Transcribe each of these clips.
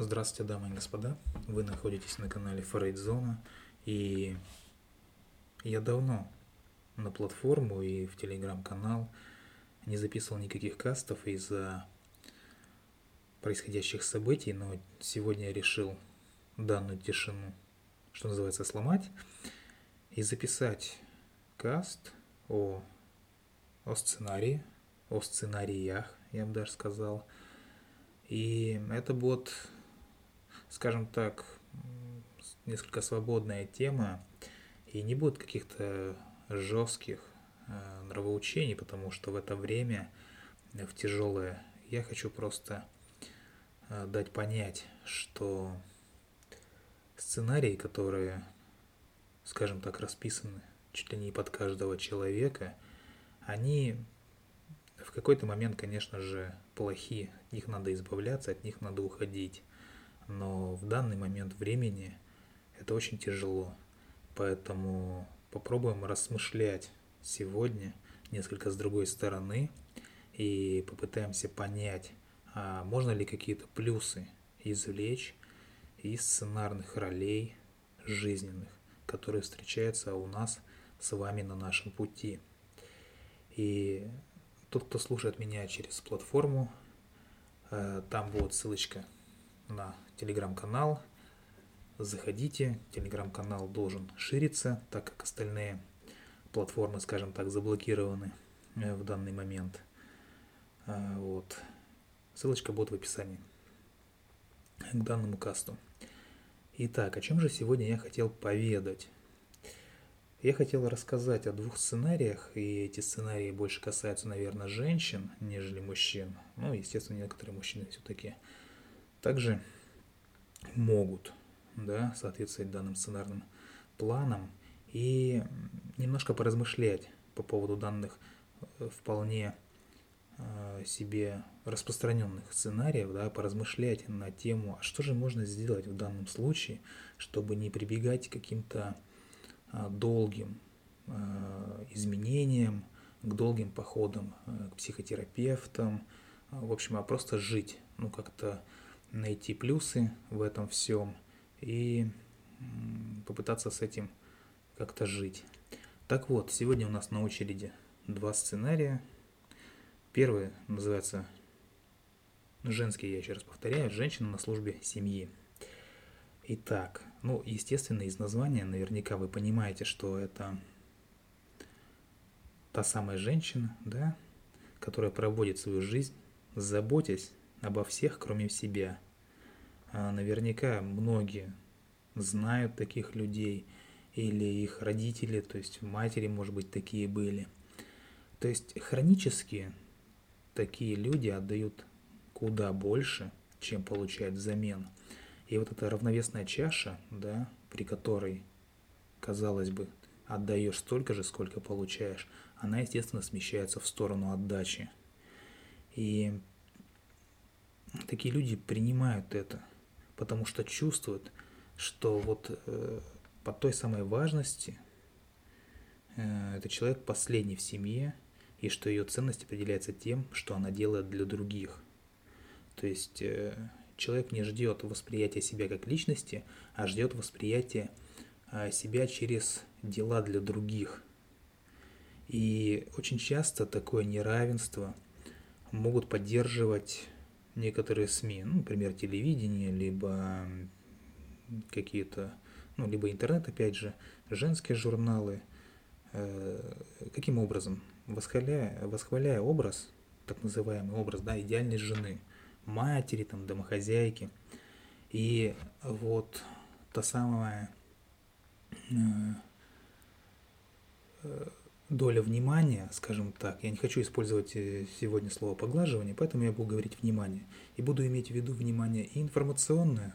Здравствуйте, дамы и господа. Вы находитесь на канале Фрейдзона. И я давно на платформу и в телеграм-канал не записывал никаких кастов из-за происходящих событий, но сегодня я решил данную тишину, что называется, сломать и записать каст о, о сценарии, о сценариях, я бы даже сказал. И это будет, скажем так, несколько свободная тема, и не будет каких-то жестких э, нравоучений, потому что в это время, в тяжелое, я хочу просто э, дать понять, что сценарии, которые, скажем так, расписаны чуть ли не под каждого человека, они в какой-то момент, конечно же, плохи, от них надо избавляться, от них надо уходить. Но в данный момент времени это очень тяжело. Поэтому попробуем рассмышлять сегодня несколько с другой стороны и попытаемся понять, а можно ли какие-то плюсы извлечь из сценарных ролей жизненных, которые встречаются у нас с вами на нашем пути. И тот, кто слушает меня через платформу, э, там будет ссылочка на телеграм-канал. Заходите, телеграм-канал должен шириться, так как остальные платформы, скажем так, заблокированы э, в данный момент. Э, вот. Ссылочка будет в описании к данному касту. Итак, о чем же сегодня я хотел поведать? Я хотел рассказать о двух сценариях, и эти сценарии больше касаются, наверное, женщин, нежели мужчин. Ну, естественно, некоторые мужчины все-таки также могут да, соответствовать данным сценарным планам и немножко поразмышлять по поводу данных э, вполне э, себе распространенных сценариев, да, поразмышлять на тему, а что же можно сделать в данном случае, чтобы не прибегать к каким-то а, долгим изменениям, к долгим походам к психотерапевтам, в общем, а просто жить, ну как-то найти плюсы в этом всем и попытаться с этим как-то жить. Так вот, сегодня у нас на очереди два сценария. Первый называется женский, я еще раз повторяю, женщина на службе семьи. Итак, ну, естественно, из названия наверняка вы понимаете, что это та самая женщина, да, которая проводит свою жизнь, заботясь обо всех, кроме себя. А наверняка многие знают таких людей, или их родители, то есть матери, может быть, такие были. То есть хронически такие люди отдают куда больше, чем получают взамен. И вот эта равновесная чаша, да, при которой, казалось бы, отдаешь столько же, сколько получаешь, она, естественно, смещается в сторону отдачи. И такие люди принимают это, потому что чувствуют, что вот э, по той самой важности э, этот человек последний в семье, и что ее ценность определяется тем, что она делает для других. То есть э, человек не ждет восприятия себя как личности, а ждет восприятия а, себя через дела для других. И очень часто такое неравенство могут поддерживать некоторые СМИ, ну, например, телевидение, либо какие-то, ну, либо интернет, опять же, женские журналы. Э, каким образом? Восхваляя, восхваляя образ, так называемый образ, да, идеальной жены – матери, там, домохозяйки. И вот та самая э, доля внимания, скажем так, я не хочу использовать э, сегодня слово поглаживание, поэтому я буду говорить внимание. И буду иметь в виду внимание и информационное,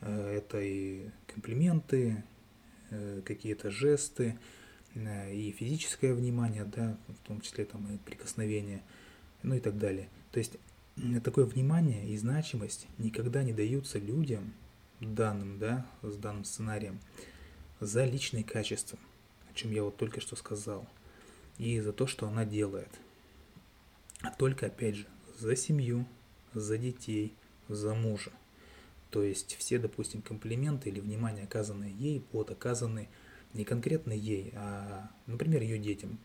это и комплименты, какие-то жесты, и физическое внимание, да, в том числе там и прикосновение, ну и так далее. То есть такое внимание и значимость никогда не даются людям, данным, да, с данным сценарием, за личные качества, о чем я вот только что сказал, и за то, что она делает. А только, опять же, за семью, за детей, за мужа. То есть все, допустим, комплименты или внимание, оказанное ей, будут оказаны не конкретно ей, а, например, ее детям.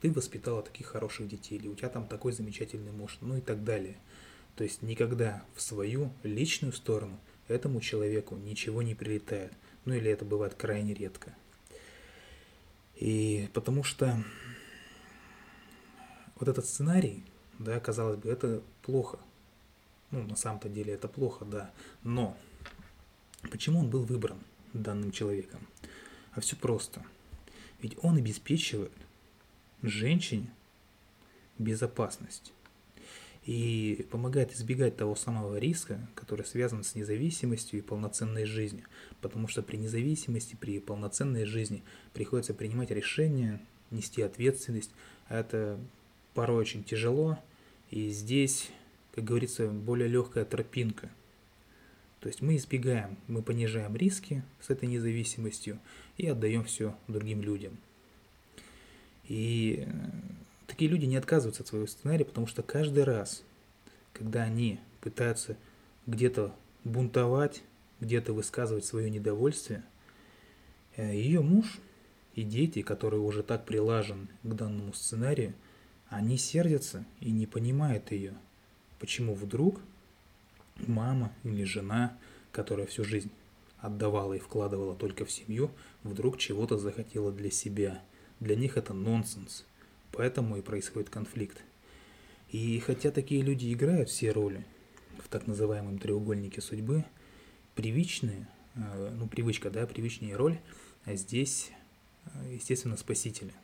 Ты воспитала таких хороших детей, или у тебя там такой замечательный муж, ну и так далее. То есть никогда в свою личную сторону этому человеку ничего не прилетает. Ну или это бывает крайне редко. И потому что вот этот сценарий, да, казалось бы, это плохо. Ну, на самом-то деле это плохо, да. Но почему он был выбран данным человеком? А все просто. Ведь он обеспечивает женщине безопасность и помогает избегать того самого риска, который связан с независимостью и полноценной жизнью. Потому что при независимости, при полноценной жизни приходится принимать решения, нести ответственность, а это порой очень тяжело, и здесь, как говорится, более легкая тропинка. То есть мы избегаем, мы понижаем риски с этой независимостью и отдаем все другим людям. И э, такие люди не отказываются от своего сценария, потому что каждый раз, когда они пытаются где-то бунтовать, где-то высказывать свое недовольствие, э, ее муж и дети, которые уже так прилажены к данному сценарию, они сердятся и не понимают ее. Почему вдруг мама или жена, которая всю жизнь отдавала и вкладывала только в семью, вдруг чего-то захотела для себя. Для них это нонсенс. Поэтому и происходит конфликт. И хотя такие люди играют все роли в так называемом треугольнике судьбы, привычные, э, ну привычка, да, привычнее роль, а здесь, э, естественно, спасителя –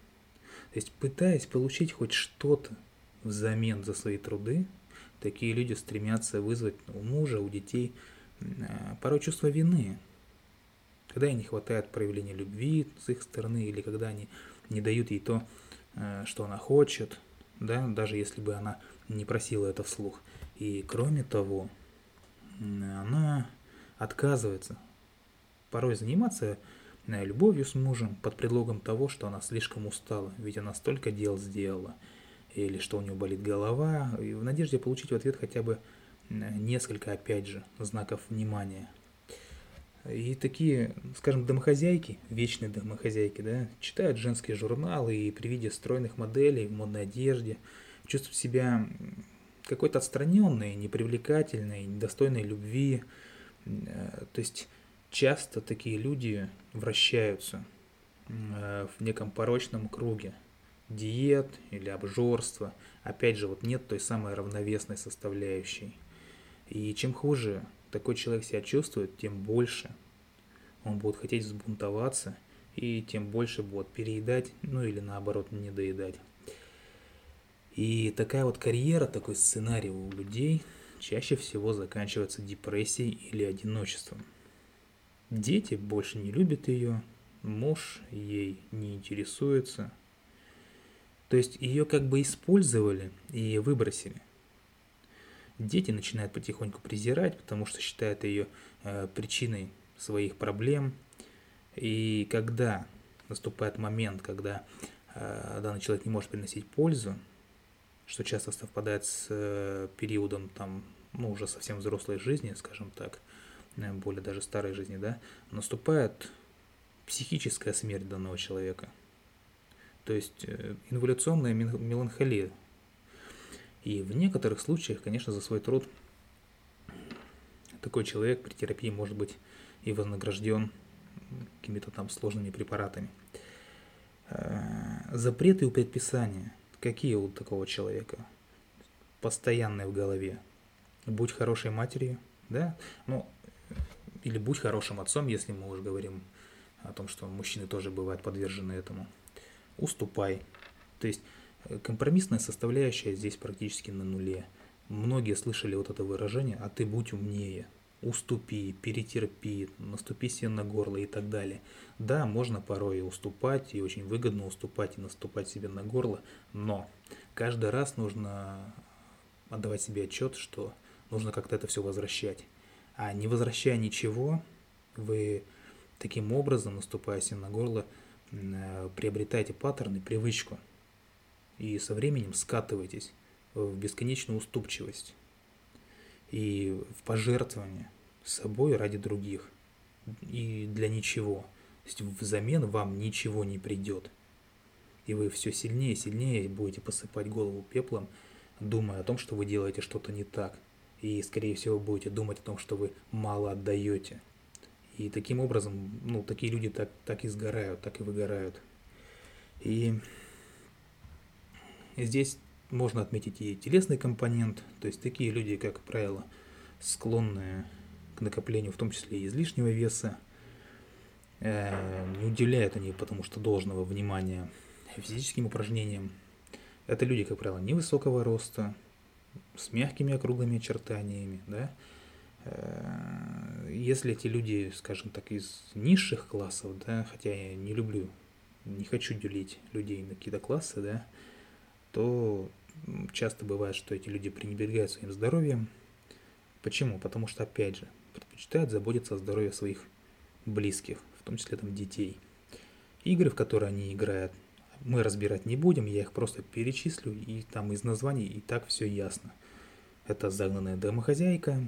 то есть пытаясь получить хоть что-то взамен за свои труды, такие люди стремятся вызвать у мужа, у детей а, порой чувство вины, когда ей не хватает проявления любви с их стороны, или когда они не дают ей то, что она хочет, да, даже если бы она не просила это вслух. И кроме того, она отказывается порой заниматься любовью с мужем под предлогом того, что она слишком устала, ведь она столько дел сделала, или что у нее болит голова, и в надежде получить в ответ хотя бы несколько, опять же, знаков внимания. И такие, скажем, домохозяйки, вечные домохозяйки, да, читают женские журналы и при виде стройных моделей в модной одежде чувствуют себя какой-то отстраненной, непривлекательной, недостойной любви. Э, то есть часто такие люди вращаются э, в неком порочном круге диет или обжорства. Опять же, вот нет той самой равновесной составляющей. И чем хуже такой человек себя чувствует, тем больше он будет хотеть взбунтоваться, и тем больше будет переедать, ну или наоборот не доедать. И такая вот карьера, такой сценарий у людей чаще всего заканчивается депрессией или одиночеством. Дети больше не любят ее, муж ей не интересуется. То есть ее как бы использовали и выбросили. Дети начинают потихоньку презирать, потому что считают ее э, причиной своих проблем. И когда наступает момент, когда э, данный человек не может приносить пользу, что часто совпадает с э, периодом там, ну, уже совсем взрослой жизни, скажем так, более даже старой жизни, да, наступает психическая смерть данного человека. То есть э, инволюционная меланхолия. И в некоторых случаях, конечно, за свой труд такой человек при терапии может быть и вознагражден какими-то там сложными препаратами. Э, запреты и предписания. Какие у такого человека? Постоянные в голове. Будь хорошей матерью, да? Ну, или будь хорошим отцом, если мы уже говорим о том, что мужчины тоже бывают подвержены этому. Уступай. То есть компромиссная составляющая здесь практически на нуле. Многие слышали вот это выражение «а ты будь умнее», «уступи», «перетерпи», «наступи себе на горло» и так далее. Да, можно порой и уступать, и очень выгодно уступать и наступать себе на горло, но каждый раз нужно отдавать себе отчет, что нужно как-то это все возвращать. А не возвращая ничего, вы таким образом, наступая себе на горло, приобретаете паттерны, привычку. И со временем скатываетесь в бесконечную уступчивость и в пожертвование, собой ради других. И для ничего. То есть взамен вам ничего не придет. И вы все сильнее и сильнее будете посыпать голову пеплом, думая о том, что вы делаете что-то не так. И, скорее всего, будете думать о том, что вы мало отдаете. И таким образом, ну, такие люди так, так и сгорают, так и выгорают. И здесь можно отметить и телесный компонент, то есть такие люди, как правило, склонны к накоплению, в том числе и излишнего веса, э, не уделяют они потому что должного внимания физическим упражнениям. Это люди, как правило, невысокого роста, с мягкими округлыми очертаниями, да, э, если эти люди, скажем так, из низших классов, да, хотя я не люблю, не хочу делить людей на какие-то классы, да, то часто бывает, что эти люди пренебрегают своим здоровьем. Почему? Потому что, опять же, предпочитают заботиться о здоровье своих близких, в том числе там детей. Игры, в которые они играют, мы разбирать не будем, я их просто перечислю, и там из названий и так все ясно. Это загнанная домохозяйка,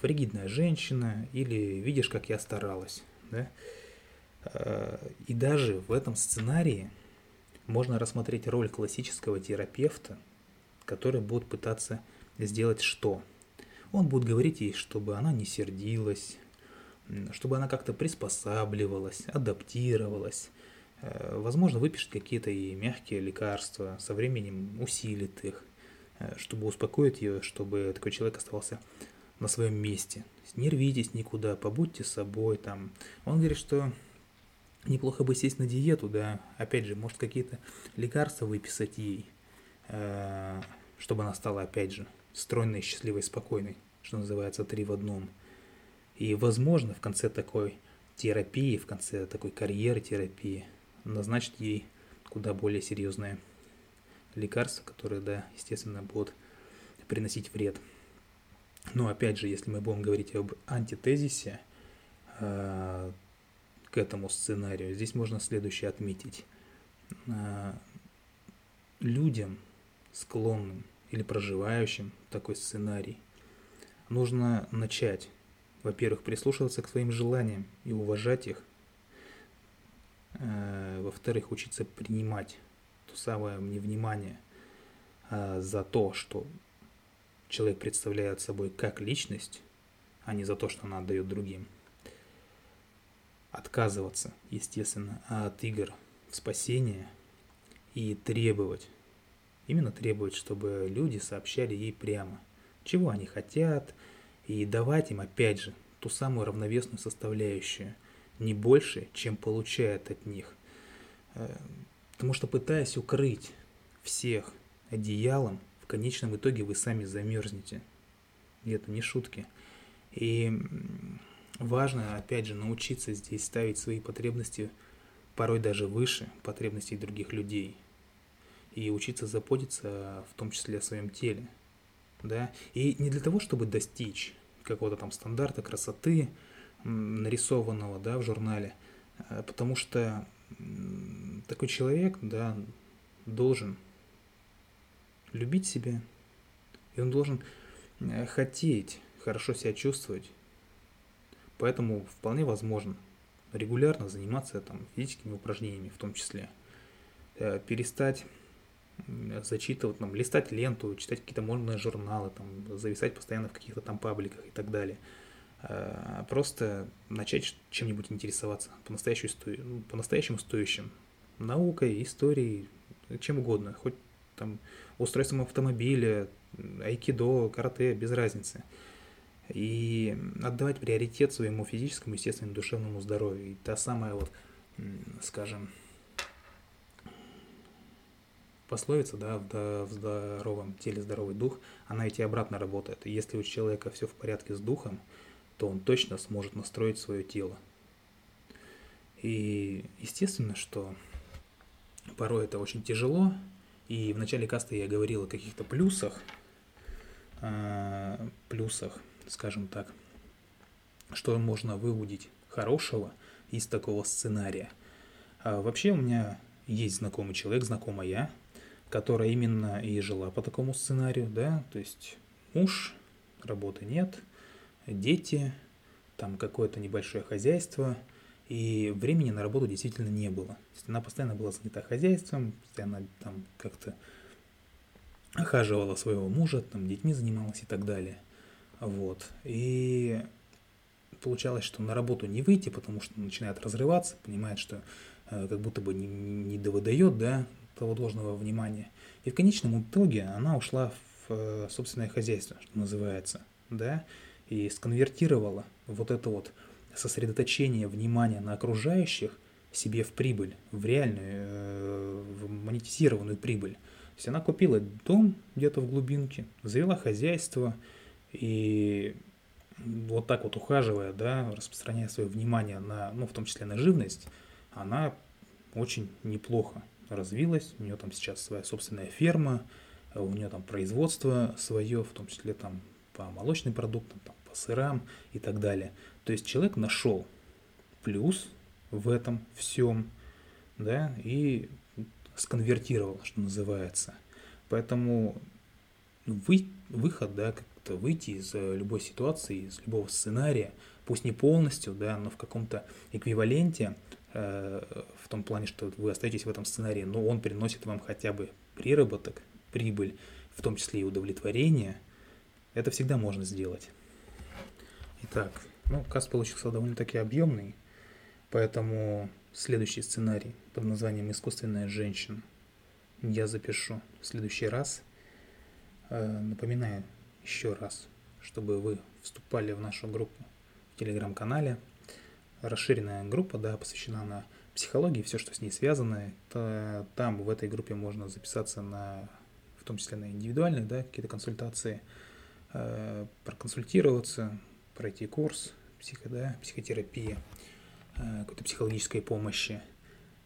фригидная женщина или видишь, как я старалась. Да? А, и даже в этом сценарии можно рассмотреть роль классического терапевта, который будет пытаться сделать что? Он будет говорить ей, чтобы она не сердилась, чтобы она как-то приспосабливалась, адаптировалась, Э, возможно, выпишет какие-то и мягкие лекарства, со временем усилит их, э, чтобы успокоить ее, чтобы такой человек оставался на своем месте. Не рвитесь никуда, побудьте собой там. Он говорит, что неплохо бы сесть на диету, да, опять же, может какие-то лекарства выписать ей, э, чтобы она стала, опять же, стройной, счастливой, спокойной, что называется, три в одном. И, возможно, в конце такой терапии, в конце такой карьеры терапии, назначить ей куда более серьезное лекарство, которое, да, естественно, будут приносить вред. Но опять же, если мы будем говорить об антитезисе э, к этому сценарию, здесь можно следующее отметить. Э, людям, склонным или проживающим такой сценарий, нужно начать, во-первых, прислушиваться к своим желаниям и уважать их – Э, во-вторых, учиться принимать то самое невнимание э, за то, что человек представляет собой как личность, а не за то, что она отдает другим. Отказываться, естественно, от игр в спасение и требовать, именно требовать, чтобы люди сообщали ей прямо, чего они хотят, и давать им, опять же, ту самую равновесную составляющую – не больше, чем получает от них. Э, потому что пытаясь укрыть всех одеялом, в конечном итоге вы сами замерзнете. И это не шутки. И важно, опять же, научиться здесь ставить свои потребности порой даже выше потребностей других людей. И учиться заботиться в том числе о своем теле. Да? И не для того, чтобы достичь какого-то там стандарта красоты, нарисованного да, в журнале, э, потому что такой человек да, должен любить себя, и он должен э, хотеть хорошо себя чувствовать. Поэтому вполне возможно регулярно заниматься там, физическими упражнениями в том числе. Э, перестать зачитывать, там, листать ленту, читать какие-то модные журналы, там, зависать постоянно в каких-то там пабликах и так далее – Э, просто начать чем-нибудь интересоваться по-настоящему, ну, по-настоящему стоящим. Наукой, историей, чем угодно. Хоть там устройством автомобиля, айкидо, карате, без разницы. И отдавать приоритет своему физическому, естественному, душевному здоровью. И та самая вот, скажем, пословица, да, в здоровом теле здоровый дух, она ведь и обратно работает. И если у человека все в порядке с духом, то он точно сможет настроить свое тело. И естественно, что порой это очень тяжело. И в начале каста я говорил о каких-то плюсах, э, плюсах, скажем так, что можно выудить хорошего из такого сценария. А вообще у меня есть знакомый человек, знакомая, которая именно и жила по такому сценарию, да, то есть муж, работы нет – дети, там какое-то небольшое хозяйство, и времени на работу действительно не было. То есть она постоянно была занята хозяйством, она там как-то охаживала своего мужа, там детьми занималась и так далее. Вот. И получалось, что на работу не выйти, потому что начинает разрываться, понимает, что э, как будто бы не, не довыдает, да, того должного внимания. И в конечном итоге она ушла в э, собственное хозяйство, что называется, да, и сконвертировала вот это вот сосредоточение внимания на окружающих себе в прибыль, в реальную, э, в монетизированную прибыль. То есть она купила дом где-то в глубинке, завела хозяйство и вот так вот ухаживая, да, распространяя свое внимание на, ну, в том числе на живность, она очень неплохо развилась. У нее там сейчас своя собственная ферма, у нее там производство свое, в том числе там по молочным продуктам, там, по сырам и так далее. То есть человек нашел плюс в этом всем, да, и сконвертировал, что называется. Поэтому вы, выход, да, выйти из э, любой ситуации, из любого сценария, пусть не полностью, да, но в каком-то эквиваленте, э, в том плане, что вы остаетесь в этом сценарии, но он приносит вам хотя бы приработок, прибыль, в том числе и удовлетворение, это всегда можно сделать. Итак, ну, каст получился довольно-таки объемный, поэтому следующий сценарий под названием «Искусственная женщина» я запишу в следующий раз. Э, напоминаю еще раз, чтобы вы вступали в нашу группу в телеграм-канале. Расширенная группа, да, посвящена она психологии, все, что с ней связано. То, там, в этой группе можно записаться на, в том числе на индивидуальные, да, какие-то консультации, э, проконсультироваться, пройти курс психо, да, психотерапии, э, какой-то психологической помощи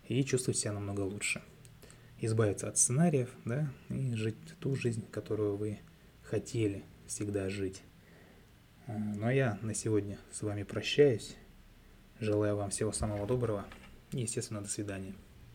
и чувствовать себя намного лучше. Избавиться от сценариев, да, и жить ту жизнь, которую вы хотели всегда жить. Э, ну а я на сегодня с вами прощаюсь. Желаю вам всего самого доброго и, естественно, до свидания.